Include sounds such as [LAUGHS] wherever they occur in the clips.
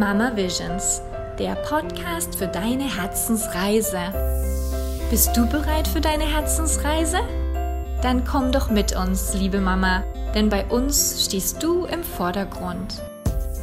Mama Visions, der Podcast für deine Herzensreise. Bist du bereit für deine Herzensreise? Dann komm doch mit uns, liebe Mama, denn bei uns stehst du im Vordergrund.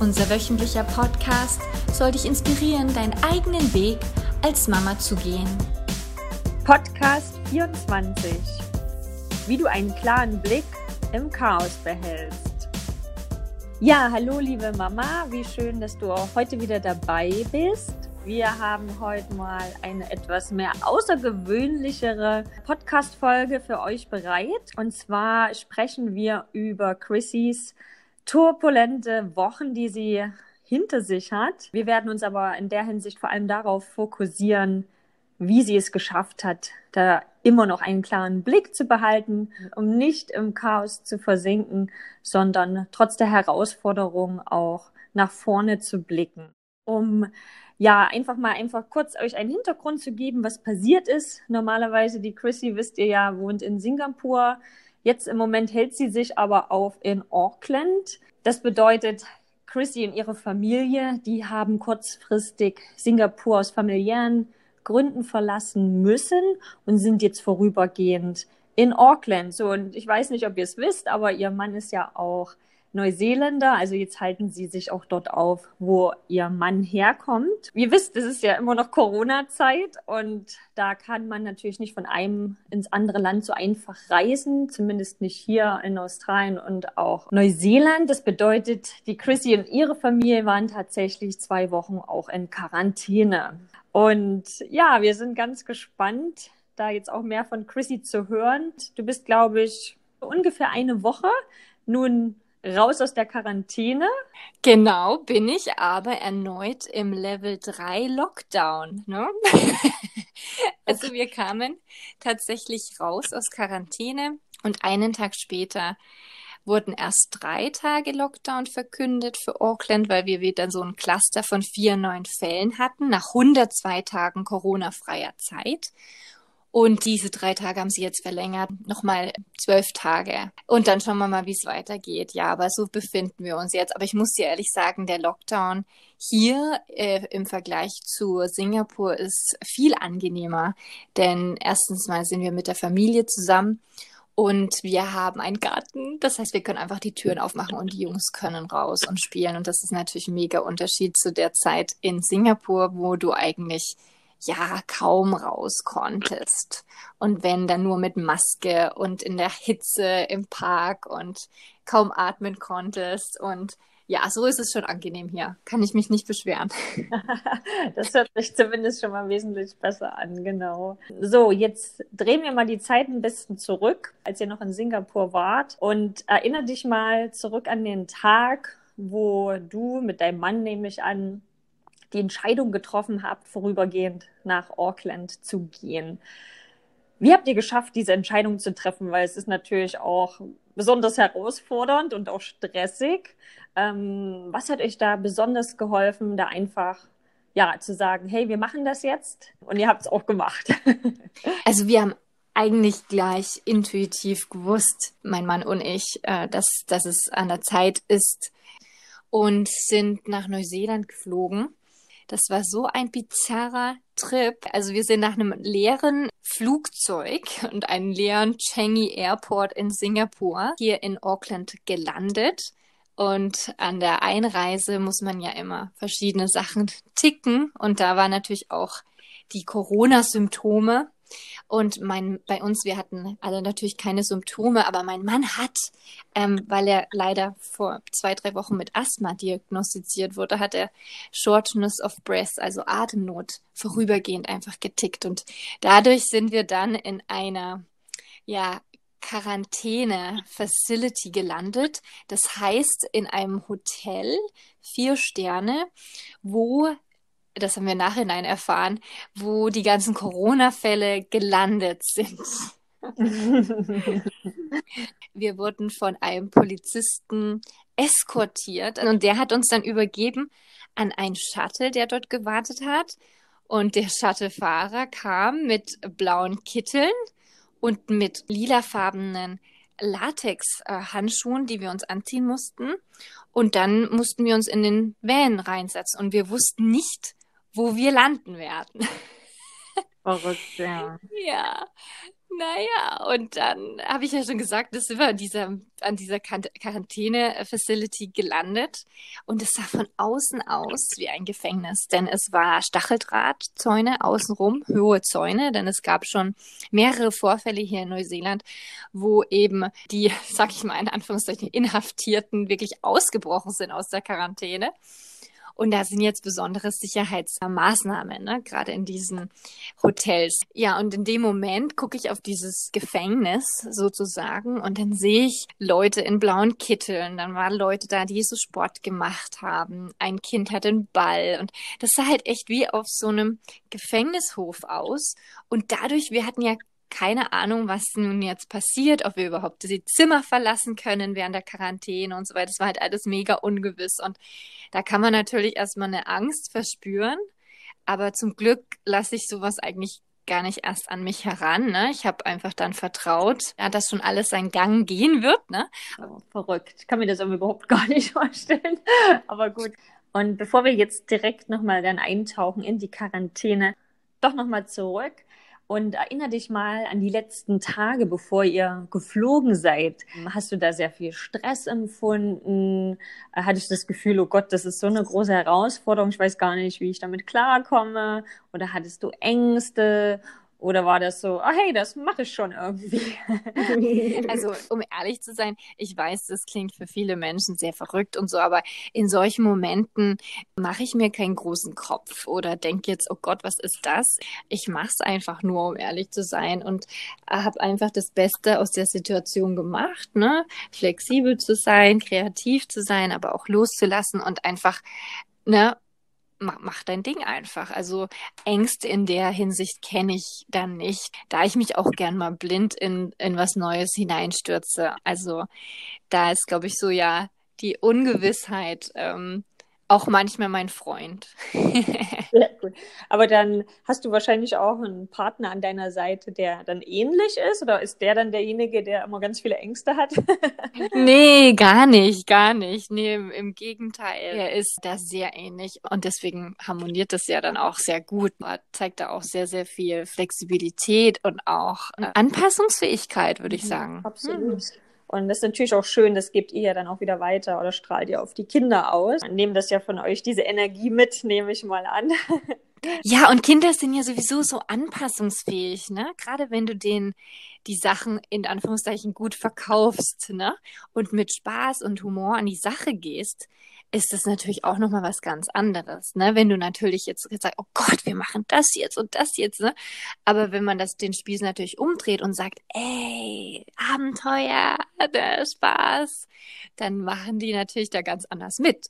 Unser wöchentlicher Podcast soll dich inspirieren, deinen eigenen Weg als Mama zu gehen. Podcast 24. Wie du einen klaren Blick im Chaos behältst. Ja, hallo liebe Mama, wie schön, dass du auch heute wieder dabei bist. Wir haben heute mal eine etwas mehr außergewöhnlichere Podcast-Folge für euch bereit. Und zwar sprechen wir über Chrissys turbulente Wochen, die sie hinter sich hat. Wir werden uns aber in der Hinsicht vor allem darauf fokussieren, wie sie es geschafft hat, da immer noch einen klaren Blick zu behalten, um nicht im Chaos zu versinken, sondern trotz der Herausforderung auch nach vorne zu blicken. Um ja, einfach mal einfach kurz euch einen Hintergrund zu geben, was passiert ist. Normalerweise die Chrissy, wisst ihr ja, wohnt in Singapur. Jetzt im Moment hält sie sich aber auf in Auckland. Das bedeutet, Chrissy und ihre Familie, die haben kurzfristig Singapur aus familiären Gründen verlassen müssen und sind jetzt vorübergehend in Auckland. So, und ich weiß nicht, ob ihr es wisst, aber ihr Mann ist ja auch Neuseeländer. Also jetzt halten sie sich auch dort auf, wo ihr Mann herkommt. Ihr wisst, es ist ja immer noch Corona-Zeit und da kann man natürlich nicht von einem ins andere Land so einfach reisen, zumindest nicht hier in Australien und auch Neuseeland. Das bedeutet, die Chrissy und ihre Familie waren tatsächlich zwei Wochen auch in Quarantäne. Und ja, wir sind ganz gespannt, da jetzt auch mehr von Chrissy zu hören. Du bist, glaube ich, ungefähr eine Woche nun raus aus der Quarantäne. Genau, bin ich, aber erneut im Level 3 Lockdown. Ne? [LAUGHS] also wir kamen tatsächlich raus aus Quarantäne und einen Tag später wurden erst drei Tage Lockdown verkündet für Auckland, weil wir wieder so ein Cluster von vier neuen Fällen hatten, nach 102 Tagen Corona-freier Zeit. Und diese drei Tage haben sie jetzt verlängert, nochmal zwölf Tage. Und dann schauen wir mal, wie es weitergeht. Ja, aber so befinden wir uns jetzt. Aber ich muss dir ehrlich sagen, der Lockdown hier äh, im Vergleich zu Singapur ist viel angenehmer. Denn erstens mal sind wir mit der Familie zusammen und wir haben einen Garten. Das heißt, wir können einfach die Türen aufmachen und die Jungs können raus und spielen. Und das ist natürlich ein mega Unterschied zu der Zeit in Singapur, wo du eigentlich ja kaum raus konntest. Und wenn dann nur mit Maske und in der Hitze im Park und kaum atmen konntest und ja, so ist es schon angenehm hier. Kann ich mich nicht beschweren. [LAUGHS] das hört sich zumindest schon mal wesentlich besser an, genau. So, jetzt drehen wir mal die Zeit ein bisschen zurück, als ihr noch in Singapur wart. Und erinnere dich mal zurück an den Tag, wo du mit deinem Mann, nehme ich an, die Entscheidung getroffen habt, vorübergehend nach Auckland zu gehen. Wie habt ihr geschafft, diese Entscheidung zu treffen? Weil es ist natürlich auch besonders herausfordernd und auch stressig. Ähm, was hat euch da besonders geholfen, da einfach ja zu sagen, hey, wir machen das jetzt und ihr habt es auch gemacht? [LAUGHS] also wir haben eigentlich gleich intuitiv gewusst, mein Mann und ich, äh, dass, dass es an der Zeit ist und sind nach Neuseeland geflogen. Das war so ein bizarrer Trip. Also wir sind nach einem leeren Flugzeug und einem leeren Changi Airport in Singapur hier in Auckland gelandet und an der Einreise muss man ja immer verschiedene Sachen ticken. Und da war natürlich auch die Corona-Symptome. Und mein, bei uns, wir hatten alle natürlich keine Symptome, aber mein Mann hat, ähm, weil er leider vor zwei, drei Wochen mit Asthma diagnostiziert wurde, hat er Shortness of Breath, also Atemnot, vorübergehend einfach getickt. Und dadurch sind wir dann in einer ja, Quarantäne-Facility gelandet. Das heißt, in einem Hotel, vier Sterne, wo, das haben wir nachhinein erfahren, wo die ganzen Corona-Fälle gelandet sind. [LAUGHS] wir wurden von einem Polizisten eskortiert und der hat uns dann übergeben an einen Shuttle, der dort gewartet hat. Und der Shuttlefahrer kam mit blauen Kitteln und mit lilafarbenen Latex-Handschuhen, die wir uns anziehen mussten. Und dann mussten wir uns in den Van reinsetzen und wir wussten nicht, wo wir landen werden. Verrückt, ja. [LAUGHS] Ja, naja, und dann habe ich ja schon gesagt, dass wir an dieser, an dieser Quarantäne-Facility gelandet. Und es sah von außen aus wie ein Gefängnis, denn es war Stacheldrahtzäune außenrum, hohe Zäune, denn es gab schon mehrere Vorfälle hier in Neuseeland, wo eben die, sag ich mal in Anführungszeichen, Inhaftierten wirklich ausgebrochen sind aus der Quarantäne. Und da sind jetzt besondere Sicherheitsmaßnahmen, ne? gerade in diesen Hotels. Ja, und in dem Moment gucke ich auf dieses Gefängnis sozusagen und dann sehe ich Leute in blauen Kitteln. Dann waren Leute da, die so Sport gemacht haben. Ein Kind hat einen Ball und das sah halt echt wie auf so einem Gefängnishof aus. Und dadurch, wir hatten ja keine Ahnung, was nun jetzt passiert, ob wir überhaupt die Zimmer verlassen können während der Quarantäne und so weiter. Das war halt alles mega ungewiss. Und da kann man natürlich erstmal eine Angst verspüren. Aber zum Glück lasse ich sowas eigentlich gar nicht erst an mich heran. Ne? Ich habe einfach dann vertraut, ja, dass schon alles seinen Gang gehen wird. Ne? Oh, verrückt. Ich kann mir das überhaupt [LAUGHS] gar nicht vorstellen. Aber gut. Und bevor wir jetzt direkt nochmal dann eintauchen in die Quarantäne, doch nochmal zurück. Und erinnere dich mal an die letzten Tage, bevor ihr geflogen seid. Hast du da sehr viel Stress empfunden? Hattest du das Gefühl, oh Gott, das ist so eine große Herausforderung, ich weiß gar nicht, wie ich damit klarkomme? Oder hattest du Ängste? Oder war das so, ah hey, das mache ich schon irgendwie? [LAUGHS] also, um ehrlich zu sein, ich weiß, das klingt für viele Menschen sehr verrückt und so, aber in solchen Momenten mache ich mir keinen großen Kopf oder denke jetzt, oh Gott, was ist das? Ich mache es einfach nur, um ehrlich zu sein und habe einfach das Beste aus der Situation gemacht, ne? Flexibel zu sein, kreativ zu sein, aber auch loszulassen und einfach ne, mach, mach dein Ding einfach. Also Ängste in der Hinsicht kenne ich dann nicht, da ich mich auch gern mal blind in, in was Neues hineinstürze. Also da ist, glaube ich, so ja die Ungewissheit ähm, auch manchmal mein Freund. [LAUGHS] Sehr gut. Aber dann hast du wahrscheinlich auch einen Partner an deiner Seite, der dann ähnlich ist? Oder ist der dann derjenige, der immer ganz viele Ängste hat? [LAUGHS] nee, gar nicht, gar nicht. Nee, im, im, Gegenteil. Er ist da sehr ähnlich und deswegen harmoniert das ja dann auch sehr gut. Er zeigt da auch sehr, sehr viel Flexibilität und auch äh, Anpassungsfähigkeit, würde ich mhm, sagen. Absolut. Hm. Und das ist natürlich auch schön, das gebt ihr ja dann auch wieder weiter oder strahlt ihr auf die Kinder aus. Nehmen das ja von euch, diese Energie mit, nehme ich mal an. [LAUGHS] Ja, und Kinder sind ja sowieso so anpassungsfähig, ne? Gerade wenn du denen die Sachen in Anführungszeichen gut verkaufst, ne? Und mit Spaß und Humor an die Sache gehst, ist das natürlich auch nochmal was ganz anderes, ne? Wenn du natürlich jetzt sagst, oh Gott, wir machen das jetzt und das jetzt, ne? Aber wenn man das den Spieß natürlich umdreht und sagt, ey, Abenteuer, der Spaß, dann machen die natürlich da ganz anders mit.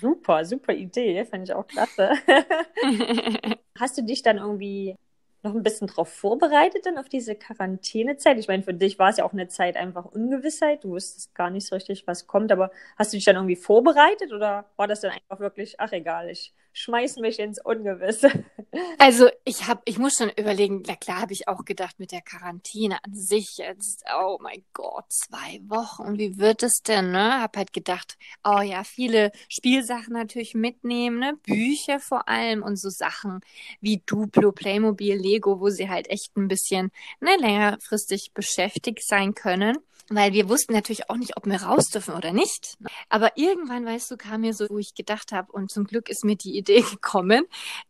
Super, super Idee, finde ich auch klasse. [LAUGHS] Hast du dich dann irgendwie noch ein bisschen darauf vorbereitet dann auf diese Quarantänezeit? Ich meine, für dich war es ja auch eine Zeit einfach Ungewissheit. Du wusstest gar nicht so richtig, was kommt. Aber hast du dich dann irgendwie vorbereitet oder war das dann einfach wirklich, ach egal, ich schmeiß mich ins Ungewisse? [LAUGHS] Also ich habe, ich muss schon überlegen, na klar habe ich auch gedacht mit der Quarantäne an sich jetzt, oh mein Gott, zwei Wochen, wie wird es denn, ne? Hab halt gedacht, oh ja, viele Spielsachen natürlich mitnehmen, ne? Bücher vor allem und so Sachen wie Duplo, Playmobil, Lego, wo sie halt echt ein bisschen ne, längerfristig beschäftigt sein können weil wir wussten natürlich auch nicht, ob wir raus dürfen oder nicht. Aber irgendwann, weißt du, kam mir so, wo ich gedacht habe, und zum Glück ist mir die Idee [LAUGHS] gekommen,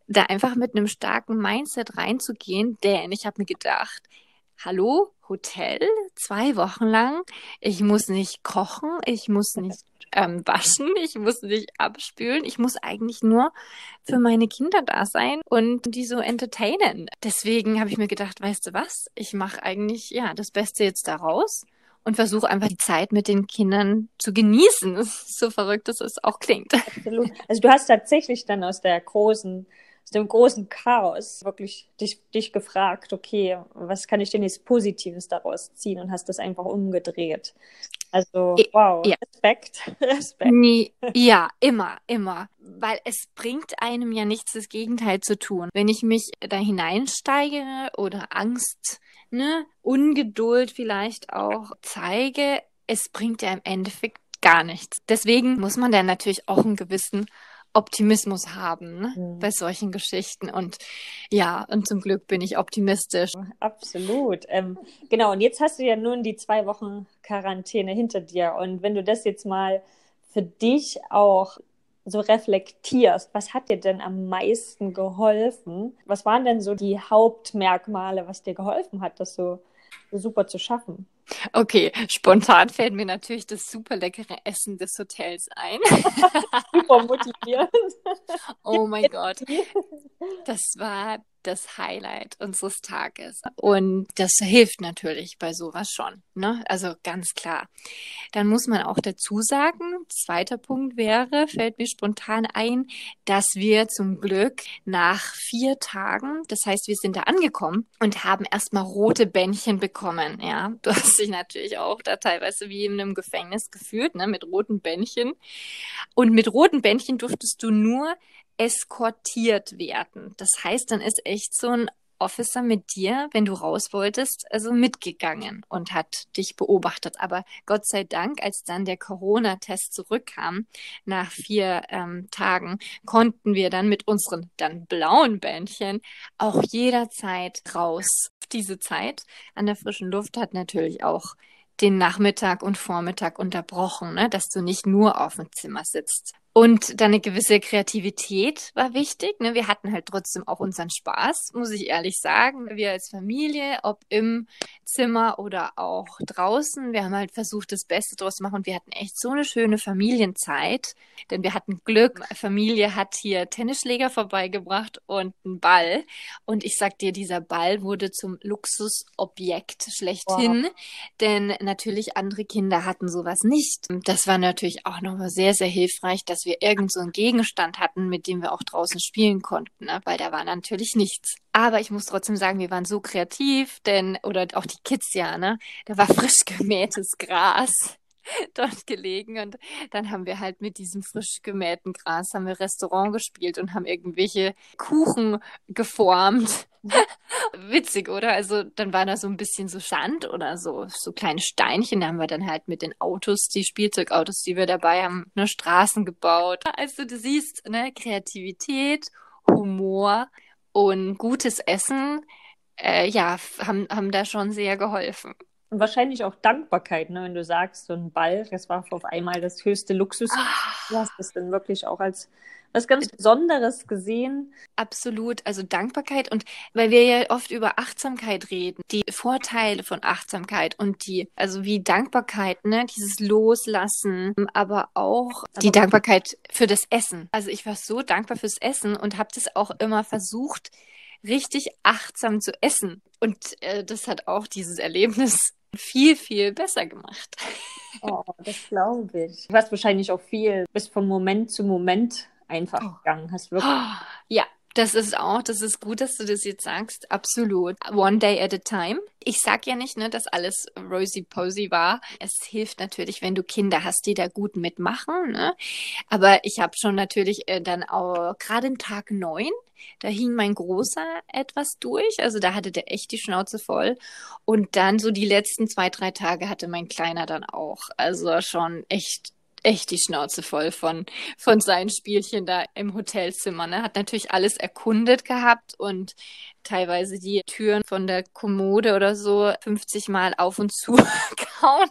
da einfach mit einem starken Mindset reinzugehen, denn ich habe mir gedacht, hallo, Hotel, zwei Wochen lang, ich muss nicht kochen, ich muss nicht ähm, waschen, ich muss nicht abspülen, ich muss eigentlich nur für meine Kinder da sein und die so entertainen. Deswegen habe ich mir gedacht, weißt du was, ich mache eigentlich ja das Beste jetzt daraus und versuche einfach die Zeit mit den Kindern zu genießen. [LAUGHS] So verrückt dass es auch klingt. Absolut. Also du hast tatsächlich dann aus der großen aus dem großen Chaos wirklich dich, dich gefragt, okay, was kann ich denn jetzt Positives daraus ziehen und hast das einfach umgedreht. Also, wow, ja. Respekt, [LAUGHS] Respekt. Nee, ja, immer, immer. Weil es bringt einem ja nichts, das Gegenteil zu tun. Wenn ich mich da hineinsteigere oder Angst ne, Ungeduld vielleicht auch zeige, es bringt ja im Endeffekt gar nichts. Deswegen muss man dann natürlich auch einen gewissen Optimismus haben ne? mhm. bei solchen Geschichten. Und ja, und zum Glück bin ich optimistisch. Absolut. Ähm, genau, und jetzt hast du ja nun die zwei Wochen Quarantäne hinter dir. Und wenn du das jetzt mal für dich auch so reflektierst, was hat dir denn am meisten geholfen? Was waren denn so die Hauptmerkmale, was dir geholfen hat, das so, so super zu schaffen? Okay, spontan fällt mir natürlich das super leckere Essen des Hotels ein. [LAUGHS] super motivierend. Oh mein Gott. Das war das Highlight unseres Tages. Und das hilft natürlich bei sowas schon. Ne? Also ganz klar. Dann muss man auch dazu sagen, zweiter Punkt wäre, fällt mir spontan ein, dass wir zum Glück nach vier Tagen, das heißt, wir sind da angekommen und haben erstmal rote Bändchen bekommen. Ja, du hast dich natürlich auch da teilweise wie in einem Gefängnis gefühlt, ne, mit roten Bändchen. Und mit roten Bändchen durftest du nur eskortiert werden. Das heißt, dann ist echt so ein Officer mit dir, wenn du raus wolltest, also mitgegangen und hat dich beobachtet. Aber Gott sei Dank, als dann der Corona-Test zurückkam, nach vier ähm, Tagen, konnten wir dann mit unseren dann blauen Bändchen auch jederzeit raus. Diese Zeit an der frischen Luft hat natürlich auch den Nachmittag und Vormittag unterbrochen, ne? dass du nicht nur auf dem Zimmer sitzt. Und dann eine gewisse Kreativität war wichtig. Ne? Wir hatten halt trotzdem auch unseren Spaß, muss ich ehrlich sagen. Wir als Familie, ob im Zimmer oder auch draußen, wir haben halt versucht, das Beste draus zu machen. Und wir hatten echt so eine schöne Familienzeit, denn wir hatten Glück. Familie hat hier Tennisschläger vorbeigebracht und einen Ball. Und ich sag dir, dieser Ball wurde zum Luxusobjekt schlechthin, wow. denn natürlich andere Kinder hatten sowas nicht. Das war natürlich auch nochmal sehr, sehr hilfreich, dass dass wir irgend so einen Gegenstand hatten, mit dem wir auch draußen spielen konnten, ne? weil da war natürlich nichts. Aber ich muss trotzdem sagen, wir waren so kreativ, denn, oder auch die Kids ja, ne? Da war frisch gemähtes Gras [LAUGHS] dort gelegen und dann haben wir halt mit diesem frisch gemähten Gras haben wir Restaurant gespielt und haben irgendwelche Kuchen geformt [LAUGHS] Witzig, oder? Also dann war da so ein bisschen so Sand oder so, so kleine Steinchen. Da haben wir dann halt mit den Autos, die Spielzeugautos, die wir dabei haben, ne, Straßen gebaut. Also du siehst, ne, Kreativität, Humor und gutes Essen, äh, ja, haben, haben da schon sehr geholfen. Und wahrscheinlich auch Dankbarkeit, ne? wenn du sagst, so ein Ball, das war auf einmal das höchste Luxus. Ah. Du hast das dann wirklich auch als was ganz Besonderes gesehen. Absolut, also Dankbarkeit und weil wir ja oft über Achtsamkeit reden, die Vorteile von Achtsamkeit und die, also wie Dankbarkeit, ne, dieses Loslassen, aber auch aber die Dankbarkeit für das Essen. Also ich war so dankbar fürs Essen und habe das auch immer versucht, richtig achtsam zu essen. Und äh, das hat auch dieses Erlebnis viel, viel besser gemacht. Oh, das glaube ich. Du hast wahrscheinlich auch viel bis von Moment zu Moment einfach oh. gegangen hast. Wirklich. [GASPS] Ja, das ist auch, das ist gut, dass du das jetzt sagst. Absolut. One day at a time. Ich sag ja nicht, ne, dass alles rosy posy war. Es hilft natürlich, wenn du Kinder hast, die da gut mitmachen. Ne? Aber ich habe schon natürlich äh, dann auch gerade im Tag neun, da hing mein Großer etwas durch. Also da hatte der echt die Schnauze voll. Und dann so die letzten zwei, drei Tage hatte mein Kleiner dann auch. Also schon echt echt die Schnauze voll von, von seinen Spielchen da im Hotelzimmer. Ne? Hat natürlich alles erkundet gehabt und teilweise die Türen von der Kommode oder so 50 Mal auf und zu [LAUGHS] gehauen.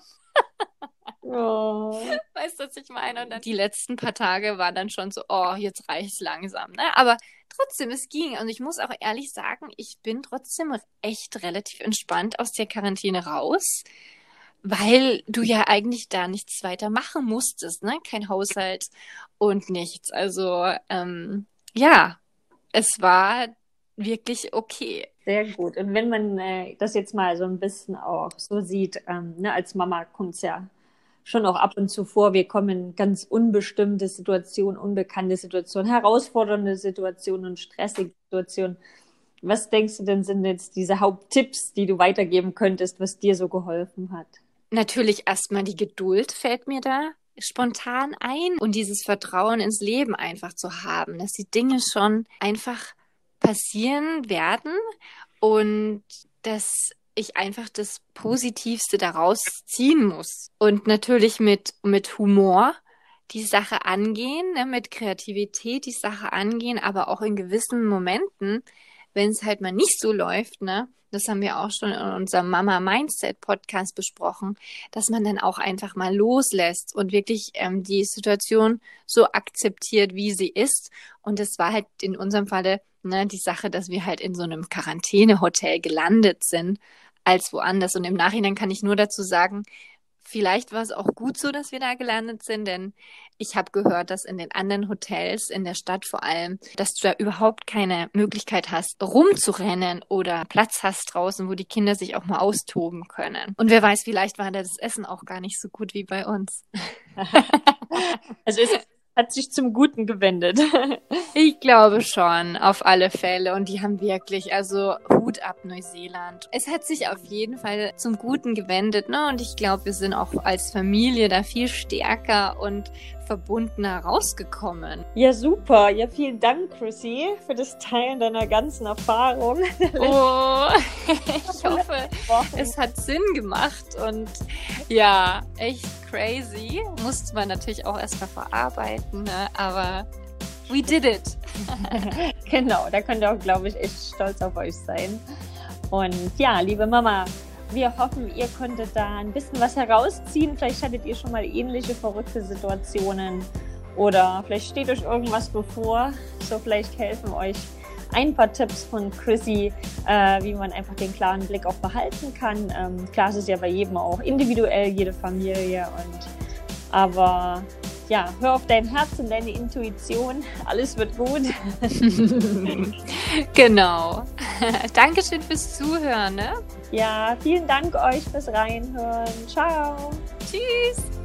Oh. Weißt du, was ich meine? Und dann die letzten paar Tage waren dann schon so, oh, jetzt reicht's langsam. Ne? Aber trotzdem, es ging. Und ich muss auch ehrlich sagen, ich bin trotzdem echt relativ entspannt aus der Quarantäne raus weil du ja eigentlich da nichts weiter machen musstest, ne? Kein Haushalt und nichts. Also ähm, ja, es war wirklich okay. Sehr gut. Und wenn man äh, das jetzt mal so ein bisschen auch so sieht, ähm, ne, als Mama kommt es ja schon auch ab und zu vor, wir kommen in ganz unbestimmte Situationen, unbekannte Situationen, herausfordernde Situationen und stressige Situationen. Was denkst du denn sind jetzt diese Haupttipps, die du weitergeben könntest, was dir so geholfen hat? Natürlich erstmal die Geduld fällt mir da spontan ein und dieses Vertrauen ins Leben einfach zu haben, dass die Dinge schon einfach passieren werden und dass ich einfach das Positivste daraus ziehen muss. Und natürlich mit, mit Humor die Sache angehen, ne, mit Kreativität die Sache angehen, aber auch in gewissen Momenten, wenn es halt mal nicht so läuft, ne, das haben wir auch schon in unserem Mama Mindset Podcast besprochen, dass man dann auch einfach mal loslässt und wirklich ähm, die Situation so akzeptiert, wie sie ist. Und das war halt in unserem Falle ne, die Sache, dass wir halt in so einem Quarantänehotel gelandet sind als woanders. Und im Nachhinein kann ich nur dazu sagen, Vielleicht war es auch gut so, dass wir da gelandet sind, denn ich habe gehört, dass in den anderen Hotels in der Stadt vor allem, dass du da überhaupt keine Möglichkeit hast, rumzurennen oder Platz hast draußen, wo die Kinder sich auch mal austoben können. Und wer weiß, vielleicht war da das Essen auch gar nicht so gut wie bei uns. [LAUGHS] also ist hat sich zum Guten gewendet. [LAUGHS] ich glaube schon, auf alle Fälle. Und die haben wirklich, also Hut ab Neuseeland. Es hat sich auf jeden Fall zum Guten gewendet, ne? Und ich glaube, wir sind auch als Familie da viel stärker und verbundener rausgekommen. Ja, super. Ja, vielen Dank, Chrissy, für das Teilen deiner ganzen Erfahrung. [LAUGHS] Oh, [LAUGHS] ich hoffe, es hat Sinn gemacht und ja, echt crazy. Musste man natürlich auch erstmal verarbeiten, ne? aber we did it. [LAUGHS] genau, da könnt ihr auch, glaube ich, echt stolz auf euch sein. Und ja, liebe Mama, wir hoffen, ihr konntet da ein bisschen was herausziehen. Vielleicht hattet ihr schon mal ähnliche verrückte Situationen oder vielleicht steht euch irgendwas bevor. So vielleicht helfen euch ein paar Tipps von Chrissy, äh, wie man einfach den klaren Blick auch behalten kann. Ähm, klar, es ist ja bei jedem auch individuell, jede Familie. Und aber ja, hör auf dein Herz und deine Intuition. Alles wird gut. [LAUGHS] genau. [LAUGHS] Dankeschön fürs Zuhören. Ne? Ja, vielen Dank euch fürs Reinhören. Ciao. Tschüss.